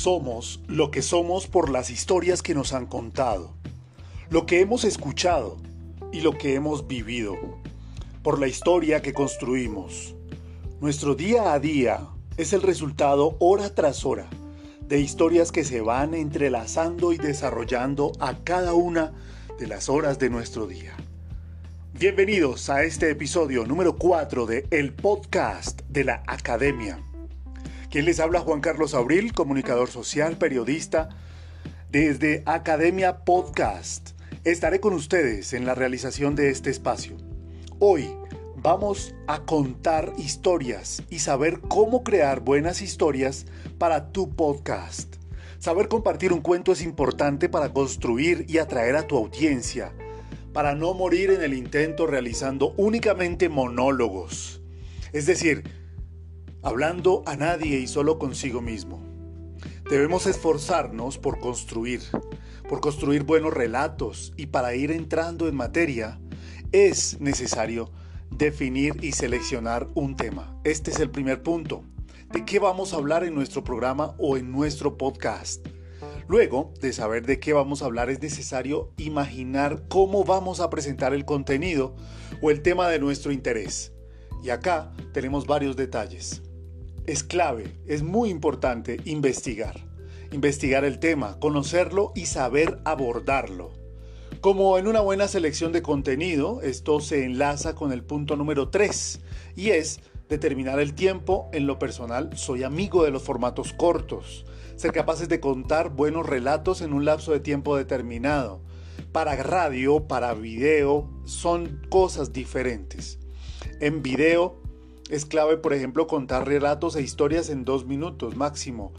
Somos lo que somos por las historias que nos han contado, lo que hemos escuchado y lo que hemos vivido, por la historia que construimos. Nuestro día a día es el resultado hora tras hora de historias que se van entrelazando y desarrollando a cada una de las horas de nuestro día. Bienvenidos a este episodio número 4 de El Podcast de la Academia. Quien les habla Juan Carlos Abril, comunicador social, periodista, desde Academia Podcast. Estaré con ustedes en la realización de este espacio. Hoy vamos a contar historias y saber cómo crear buenas historias para tu podcast. Saber compartir un cuento es importante para construir y atraer a tu audiencia, para no morir en el intento realizando únicamente monólogos. Es decir, hablando a nadie y solo consigo mismo. Debemos esforzarnos por construir, por construir buenos relatos y para ir entrando en materia es necesario definir y seleccionar un tema. Este es el primer punto. ¿De qué vamos a hablar en nuestro programa o en nuestro podcast? Luego de saber de qué vamos a hablar es necesario imaginar cómo vamos a presentar el contenido o el tema de nuestro interés. Y acá tenemos varios detalles es clave, es muy importante investigar. Investigar el tema, conocerlo y saber abordarlo. Como en una buena selección de contenido, esto se enlaza con el punto número 3 y es determinar el tiempo. En lo personal, soy amigo de los formatos cortos, ser capaces de contar buenos relatos en un lapso de tiempo determinado. Para radio, para video, son cosas diferentes. En video es clave, por ejemplo, contar relatos e historias en dos minutos máximo.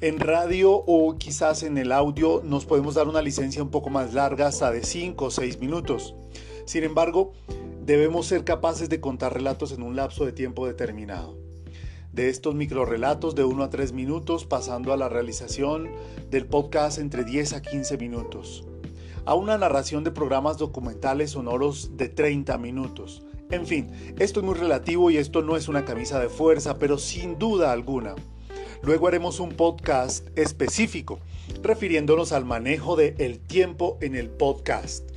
En radio o quizás en el audio nos podemos dar una licencia un poco más larga, hasta de 5 o 6 minutos. Sin embargo, debemos ser capaces de contar relatos en un lapso de tiempo determinado. De estos microrelatos de 1 a 3 minutos, pasando a la realización del podcast entre 10 a 15 minutos. A una narración de programas documentales sonoros de 30 minutos en fin, esto es muy relativo y esto no es una camisa de fuerza, pero sin duda alguna. Luego haremos un podcast específico, refiriéndonos al manejo del el tiempo en el podcast.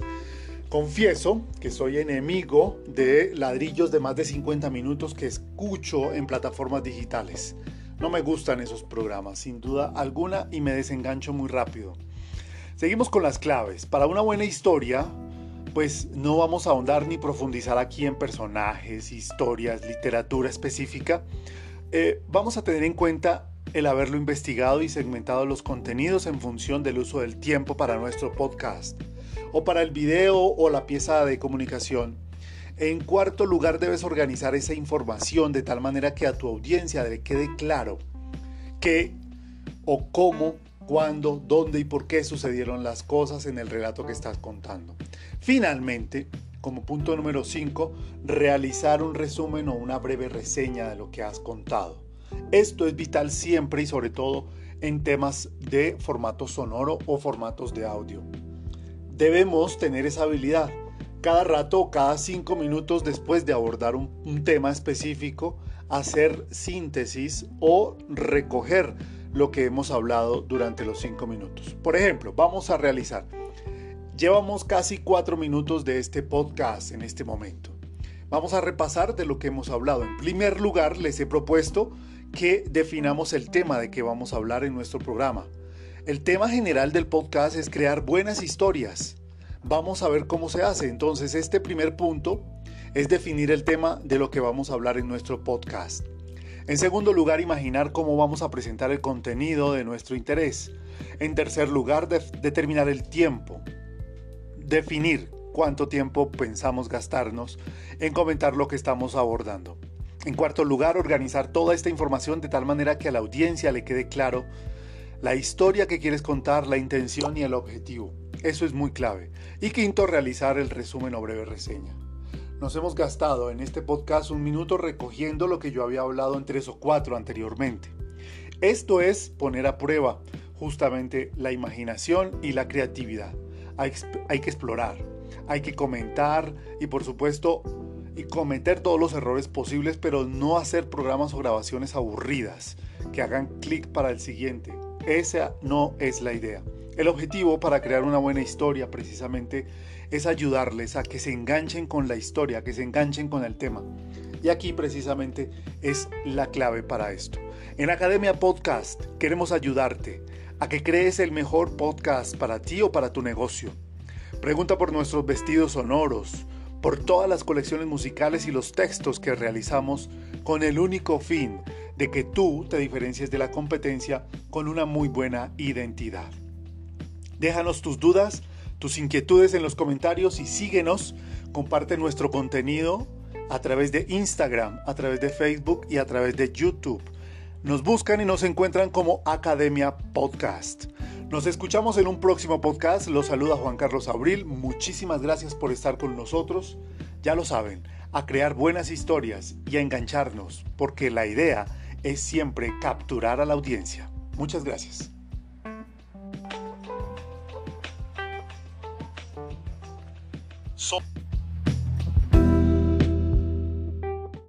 Confieso que soy enemigo de ladrillos de más de 50 minutos que escucho en plataformas digitales. No me gustan esos programas, sin duda alguna, y me desengancho muy rápido. Seguimos con las claves. Para una buena historia, pues no vamos a ahondar ni profundizar aquí en personajes, historias, literatura específica. Eh, vamos a tener en cuenta el haberlo investigado y segmentado los contenidos en función del uso del tiempo para nuestro podcast o para el video o la pieza de comunicación. En cuarto lugar, debes organizar esa información de tal manera que a tu audiencia le quede claro qué o cómo, cuándo, dónde y por qué sucedieron las cosas en el relato que estás contando. Finalmente, como punto número 5, realizar un resumen o una breve reseña de lo que has contado. Esto es vital siempre y sobre todo en temas de formato sonoro o formatos de audio. Debemos tener esa habilidad. Cada rato o cada cinco minutos después de abordar un, un tema específico, hacer síntesis o recoger lo que hemos hablado durante los cinco minutos. Por ejemplo, vamos a realizar Llevamos casi cuatro minutos de este podcast en este momento. Vamos a repasar de lo que hemos hablado. En primer lugar, les he propuesto que definamos el tema de que vamos a hablar en nuestro programa. El tema general del podcast es crear buenas historias. Vamos a ver cómo se hace. Entonces, este primer punto es definir el tema de lo que vamos a hablar en nuestro podcast. En segundo lugar, imaginar cómo vamos a presentar el contenido de nuestro interés. En tercer lugar, determinar el tiempo definir cuánto tiempo pensamos gastarnos en comentar lo que estamos abordando. En cuarto lugar, organizar toda esta información de tal manera que a la audiencia le quede claro la historia que quieres contar, la intención y el objetivo. Eso es muy clave. Y quinto, realizar el resumen o breve reseña. Nos hemos gastado en este podcast un minuto recogiendo lo que yo había hablado en tres o cuatro anteriormente. Esto es poner a prueba justamente la imaginación y la creatividad hay, que explorar, hay que comentar y por supuesto y cometer todos los errores posibles, pero no hacer programas o grabaciones aburridas que hagan clic para el siguiente. esa no es la idea. El objetivo para crear una buena historia precisamente es ayudarles a que se enganchen con la historia, que se enganchen con el tema. Y aquí precisamente es la clave para esto. En Academia Podcast queremos ayudarte a que crees el mejor podcast para ti o para tu negocio. Pregunta por nuestros vestidos sonoros, por todas las colecciones musicales y los textos que realizamos con el único fin de que tú te diferencies de la competencia con una muy buena identidad. Déjanos tus dudas, tus inquietudes en los comentarios y síguenos, comparte nuestro contenido a través de Instagram, a través de Facebook y a través de YouTube. Nos buscan y nos encuentran como Academia Podcast. Nos escuchamos en un próximo podcast. Los saluda Juan Carlos Abril. Muchísimas gracias por estar con nosotros. Ya lo saben, a crear buenas historias y a engancharnos, porque la idea es siempre capturar a la audiencia. Muchas gracias. So